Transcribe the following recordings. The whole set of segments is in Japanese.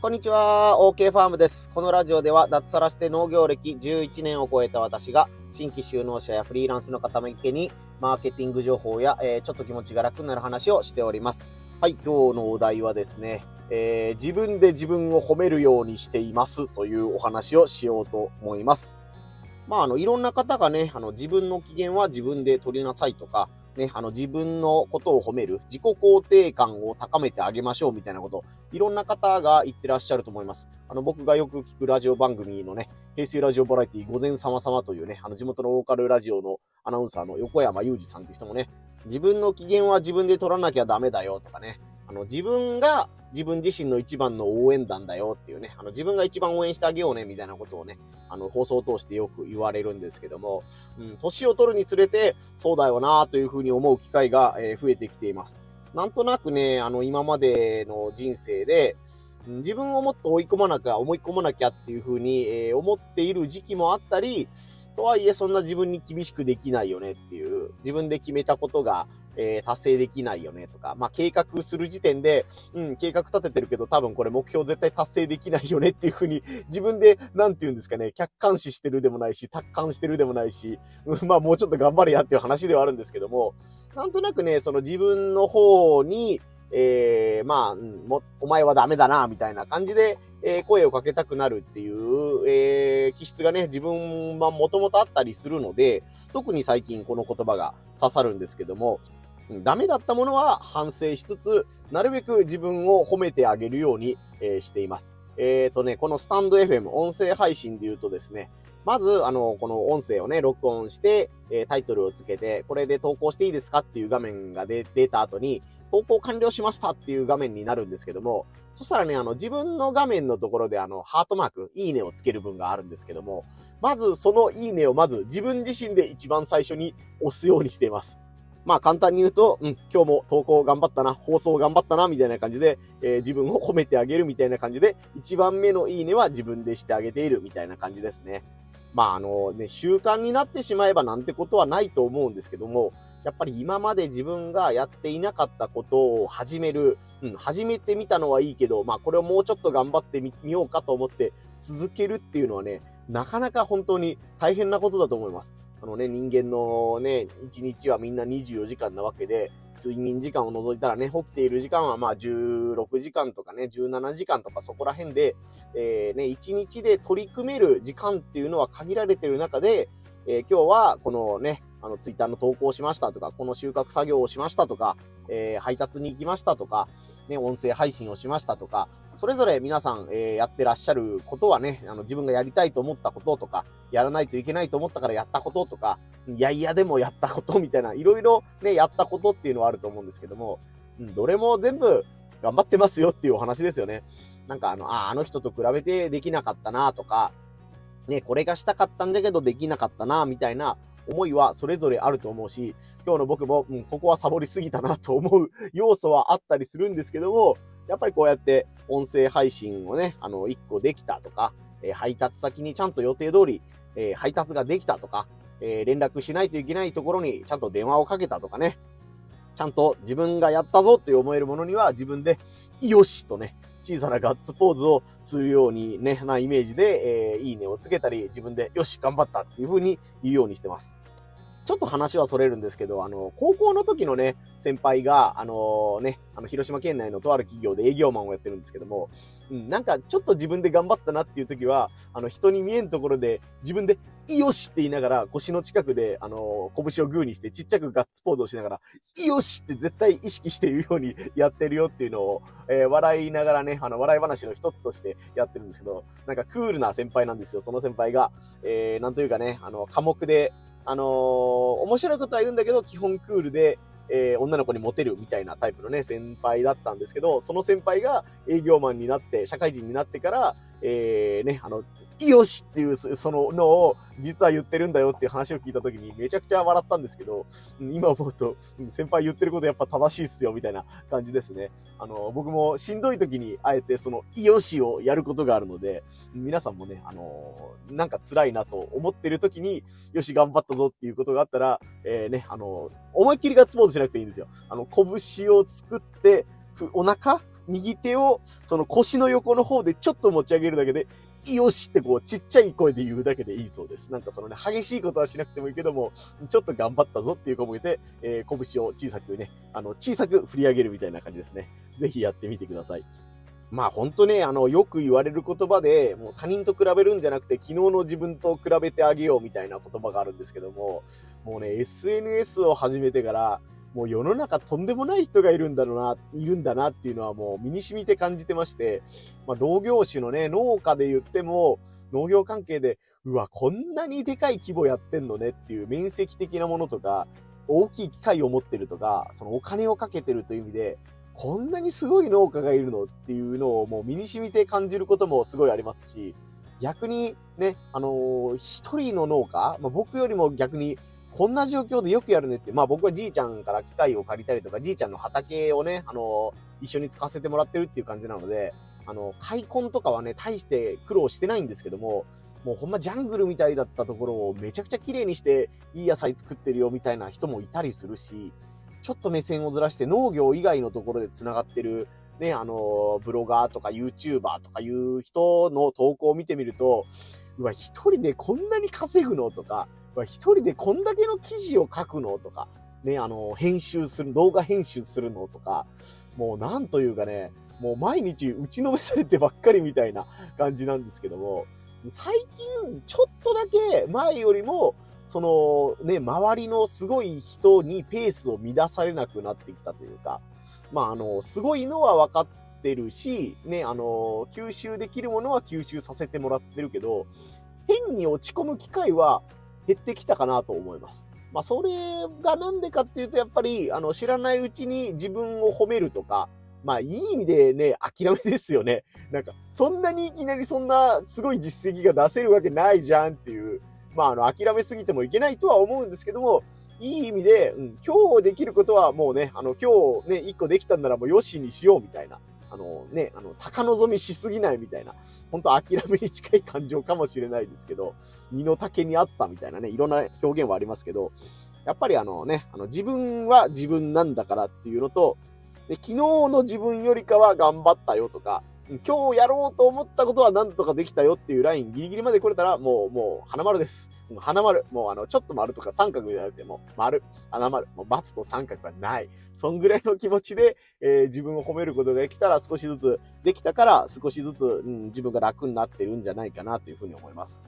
こんにちは、OK ファームです。このラジオでは脱サラして農業歴11年を超えた私が新規就農者やフリーランスの方向けにマーケティング情報や、えー、ちょっと気持ちが楽になる話をしております。はい、今日のお題はですね、えー、自分で自分を褒めるようにしていますというお話をしようと思います。まあ、あの、いろんな方がね、あの、自分の機嫌は自分で取りなさいとか、ね、あの自分のことを褒める、自己肯定感を高めてあげましょうみたいなこと、いろんな方が言ってらっしゃると思います。あの、僕がよく聞くラジオ番組のね、平成ラジオバラエティ午前様様というね、あの地元のローカルラジオのアナウンサーの横山裕二さんって人もね、自分の機嫌は自分で取らなきゃダメだよとかね、あの、自分が自分自身の一番の応援団だよっていうね、あの、自分が一番応援してあげようね、みたいなことをね、あの、放送を通してよく言われるんですけども、うん、年を取るにつれて、そうだよなというふうに思う機会が、えー、増えてきています。なんとなくね、あの、今までの人生で、自分をもっと追い込まなきゃ、思い込まなきゃっていうふうに、え、思っている時期もあったり、とはいえそんな自分に厳しくできないよねっていう、自分で決めたことが、えー、達成できないよねとか、まあ、計画する時点で、うん、計画立ててるけど多分これ目標絶対達成できないよねっていうふうに、自分で、なんて言うんですかね、客観視してるでもないし、達観してるでもないし、うん、まあ、もうちょっと頑張れやっていう話ではあるんですけども、なんとなくね、その自分の方に、えー、まあ、うん、も、お前はダメだな、みたいな感じで、えー、声をかけたくなるっていう、えー、気質がね、自分はもともとあったりするので、特に最近この言葉が刺さるんですけども、ダメだったものは反省しつつ、なるべく自分を褒めてあげるように、えー、しています。えっ、ー、とね、このスタンド FM、音声配信で言うとですね、まず、あの、この音声をね、録音して、えー、タイトルをつけて、これで投稿していいですかっていう画面が出た後に、投稿完了しましたっていう画面になるんですけども、そしたらね、あの、自分の画面のところであの、ハートマーク、いいねをつける分があるんですけども、まずそのいいねをまず自分自身で一番最初に押すようにしています。まあ簡単に言うと、うん、今日も投稿頑張ったな、放送頑張ったな、みたいな感じで、えー、自分を褒めてあげるみたいな感じで、一番目のいいねは自分でしてあげているみたいな感じですね。まああのね、習慣になってしまえばなんてことはないと思うんですけども、やっぱり今まで自分がやっていなかったことを始める、うん、始めてみたのはいいけど、まあこれをもうちょっと頑張ってみようかと思って続けるっていうのはね、なかなか本当に大変なことだと思います。あのね、人間のね、1日はみんな24時間なわけで、睡眠時間を除いたらね、起きている時間はまあ16時間とかね、17時間とかそこら辺で、えー、ね、1日で取り組める時間っていうのは限られてる中で、えー、今日はこのね、あの、ツイッターの投稿しましたとか、この収穫作業をしましたとか、えー、配達に行きましたとか、ね、音声配信をしましたとか、それぞれ皆さん、えー、やってらっしゃることはね、あの、自分がやりたいと思ったこととか、やらないといけないと思ったからやったこととか、いやいやでもやったことみたいな、いろいろね、やったことっていうのはあると思うんですけども、うん、どれも全部頑張ってますよっていうお話ですよね。なんかあの、あ、あの人と比べてできなかったなとか、ね、これがしたかったんだけどできなかったなみたいな思いはそれぞれあると思うし、今日の僕も、うん、ここはサボりすぎたなと思う 要素はあったりするんですけども、やっぱりこうやって音声配信をね、あの、1個できたとか、え、配達先にちゃんと予定通り、え、配達ができたとか、え、連絡しないといけないところにちゃんと電話をかけたとかね、ちゃんと自分がやったぞって思えるものには自分で、よしとね、小さなガッツポーズをするようにね、なイメージで、えー、いいねをつけたり、自分で、よし、頑張ったっていう風に言うようにしてます。ちょっと話はそれるんですけど、あの、高校の時のね、先輩が、あのね、あの、広島県内のとある企業で営業マンをやってるんですけども、うん、なんかちょっと自分で頑張ったなっていう時は、あの、人に見えんところで自分で、よしって言いながら腰の近くで、あの、拳をグーにしてちっちゃくガッツポーズをしながら、よしって絶対意識しているようにやってるよっていうのを、えー、笑いながらね、あの、笑い話の一つとしてやってるんですけど、なんかクールな先輩なんですよ、その先輩が。えー、なんというかね、あの、科目で、あのー、面白いことは言うんだけど、基本クールで、えー、女の子にモテるみたいなタイプのね、先輩だったんですけど、その先輩が営業マンになって、社会人になってから、えー、ね、あの、よしっていう、そののを、実は言ってるんだよっていう話を聞いた時にめちゃくちゃ笑ったんですけど、今思うと、先輩言ってることやっぱ正しいっすよ、みたいな感じですね。あの、僕もしんどい時にあえてその、よしをやることがあるので、皆さんもね、あの、なんか辛いなと思ってる時に、よし、頑張ったぞっていうことがあったら、えー、ね、あの、思いっきりガッツポーズしなくていいんですよ。あの、拳を作って、お腹右手をその腰の横の方でちょっと持ち上げるだけで、よしってこう、ちっちゃい声で言うだけでいいそうです。なんかそのね、激しいことはしなくてもいいけども、ちょっと頑張ったぞっていう子もいて、えー、拳を小さくね、あの、小さく振り上げるみたいな感じですね。ぜひやってみてください。まあ本当ね、あの、よく言われる言葉で、もう他人と比べるんじゃなくて、昨日の自分と比べてあげようみたいな言葉があるんですけども、もうね、SNS を始めてから、もう世の中とんでもない人がいるんだろうな、いるんだなっていうのはもう身に染みて感じてまして、まあ同業種のね、農家で言っても、農業関係で、うわ、こんなにでかい規模やってんのねっていう面積的なものとか、大きい機械を持ってるとか、そのお金をかけてるという意味で、こんなにすごい農家がいるのっていうのをもう身に染みて感じることもすごいありますし、逆にね、あのー、一人の農家、まあ、僕よりも逆にこんな状況でよくやるねって、まあ僕はじいちゃんから機械を借りたりとか、じいちゃんの畑をね、あの、一緒に使わせてもらってるっていう感じなので、あの、開墾とかはね、大して苦労してないんですけども、もうほんまジャングルみたいだったところをめちゃくちゃ綺麗にしていい野菜作ってるよみたいな人もいたりするし、ちょっと目線をずらして農業以外のところで繋がってる、ね、あの、ブロガーとか YouTuber とかいう人の投稿を見てみると、うわ、一人でこんなに稼ぐのとか、一人でこんだけの記事を書くのとか、ね、あの、編集する、動画編集するのとか、もうなんというかね、もう毎日打ちのめされてばっかりみたいな感じなんですけども、最近ちょっとだけ前よりも、そのね、周りのすごい人にペースを乱されなくなってきたというか、まああの、すごいのは分かってるし、ね、あの、吸収できるものは吸収させてもらってるけど、変に落ち込む機会は減ってきたかなと思います。まあ、それがなんでかっていうと、やっぱり、あの、知らないうちに自分を褒めるとか、まあ、いい意味でね、諦めですよね。なんか、そんなにいきなりそんなすごい実績が出せるわけないじゃんっていう、まあ、あの、諦めすぎてもいけないとは思うんですけども、いい意味で、うん、今日できることはもうね、あの、今日ね、一個できたんならもうよしにしようみたいな。あのね、あの、高望みしすぎないみたいな、本当諦めに近い感情かもしれないですけど、身の丈にあったみたいなね、いろんな表現はありますけど、やっぱりあのね、あの、自分は自分なんだからっていうのと、で、昨日の自分よりかは頑張ったよとか、今日やろうと思ったことは何とかできたよっていうラインギリギリまで来れたら、もう、もう、花丸です。もう花丸。もう、あの、ちょっと丸とか三角じゃなくて、もう、丸、花丸。もう、×と三角はない。そんぐらいの気持ちで、えー、自分を褒めることができたら、少しずつ、できたから、少しずつ、うん、自分が楽になってるんじゃないかなというふうに思います。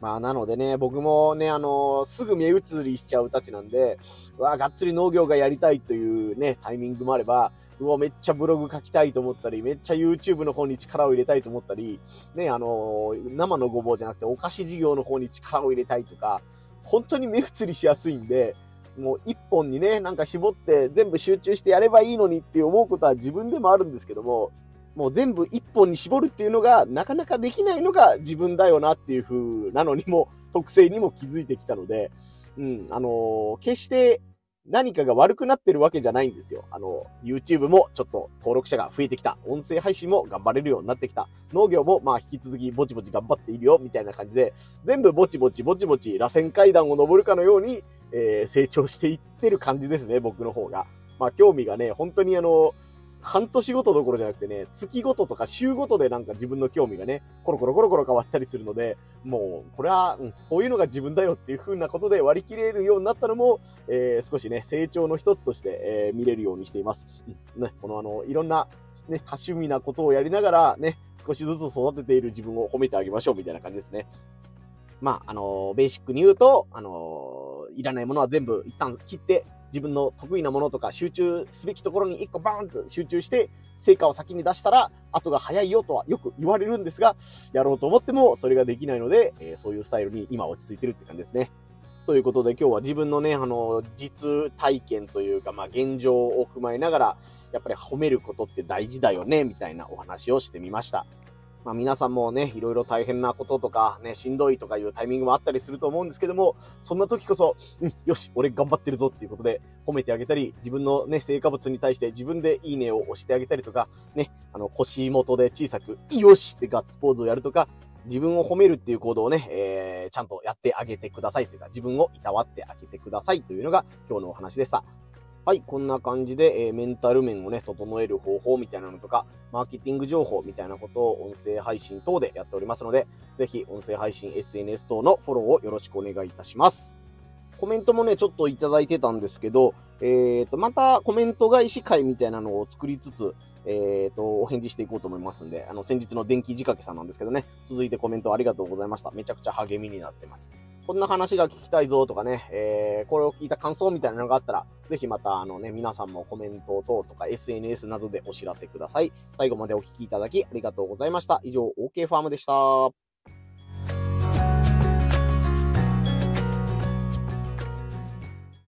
まあ、なのでね、僕もね、あのー、すぐ目移りしちゃうたちなんで、うわ、がっつり農業がやりたいというね、タイミングもあれば、うわ、めっちゃブログ書きたいと思ったり、めっちゃ YouTube の方に力を入れたいと思ったり、ね、あのー、生のごぼうじゃなくてお菓子事業の方に力を入れたいとか、本当に目移りしやすいんで、もう一本にね、なんか絞って全部集中してやればいいのにって思うことは自分でもあるんですけども、もう全部一本に絞るっていうのがなかなかできないのが自分だよなっていう風なのにも、特性にも気づいてきたので、うん、あのー、決して何かが悪くなってるわけじゃないんですよ。あの、YouTube もちょっと登録者が増えてきた。音声配信も頑張れるようになってきた。農業もまあ引き続きぼちぼち頑張っているよ、みたいな感じで、全部ぼちぼちぼちぼち螺旋階段を登るかのように、えー、成長していってる感じですね、僕の方が。まあ興味がね、本当にあの、半年ごとどころじゃなくてね、月ごととか週ごとでなんか自分の興味がね、コロコロコロコロ変わったりするので、もう、これは、うん、こういうのが自分だよっていう風なことで割り切れるようになったのも、えー、少しね、成長の一つとして、えー、見れるようにしています。うん、ね、このあの、いろんな、ね、多趣味なことをやりながら、ね、少しずつ育てている自分を褒めてあげましょうみたいな感じですね。まあ、あの、ベーシックに言うと、あの、いらないものは全部一旦切って、自分の得意なものとか集中すべきところに一個バーンと集中して、成果を先に出したら、後が早いよとはよく言われるんですが、やろうと思ってもそれができないので、え、そういうスタイルに今落ち着いてるって感じですね。ということで今日は自分のね、あの、実体験というか、まあ現状を踏まえながら、やっぱり褒めることって大事だよね、みたいなお話をしてみました。まあ皆さんもね、いろいろ大変なこととか、ね、しんどいとかいうタイミングもあったりすると思うんですけども、そんな時こそ、うん、よし、俺頑張ってるぞっていうことで褒めてあげたり、自分のね、成果物に対して自分でいいねを押してあげたりとか、ね、あの、腰元で小さく、よしってガッツポーズをやるとか、自分を褒めるっていう行動をね、えー、ちゃんとやってあげてくださいというか、自分をいたわってあげてくださいというのが今日のお話でした。はい、こんな感じで、えー、メンタル面をね、整える方法みたいなのとか、マーケティング情報みたいなことを音声配信等でやっておりますので、ぜひ音声配信 SNS 等のフォローをよろしくお願いいたします。コメントもね、ちょっといただいてたんですけど、えっ、ー、と、またコメント返し会みたいなのを作りつつ、えっ、ー、と、お返事していこうと思いますんで、あの、先日の電気仕掛けさんなんですけどね、続いてコメントありがとうございました。めちゃくちゃ励みになってます。こんな話が聞きたいぞとかね、えー、これを聞いた感想みたいなのがあったら、ぜひまた、あのね、皆さんもコメント等とか SNS などでお知らせください。最後までお聞きいただきありがとうございました。以上、OK ファームでした。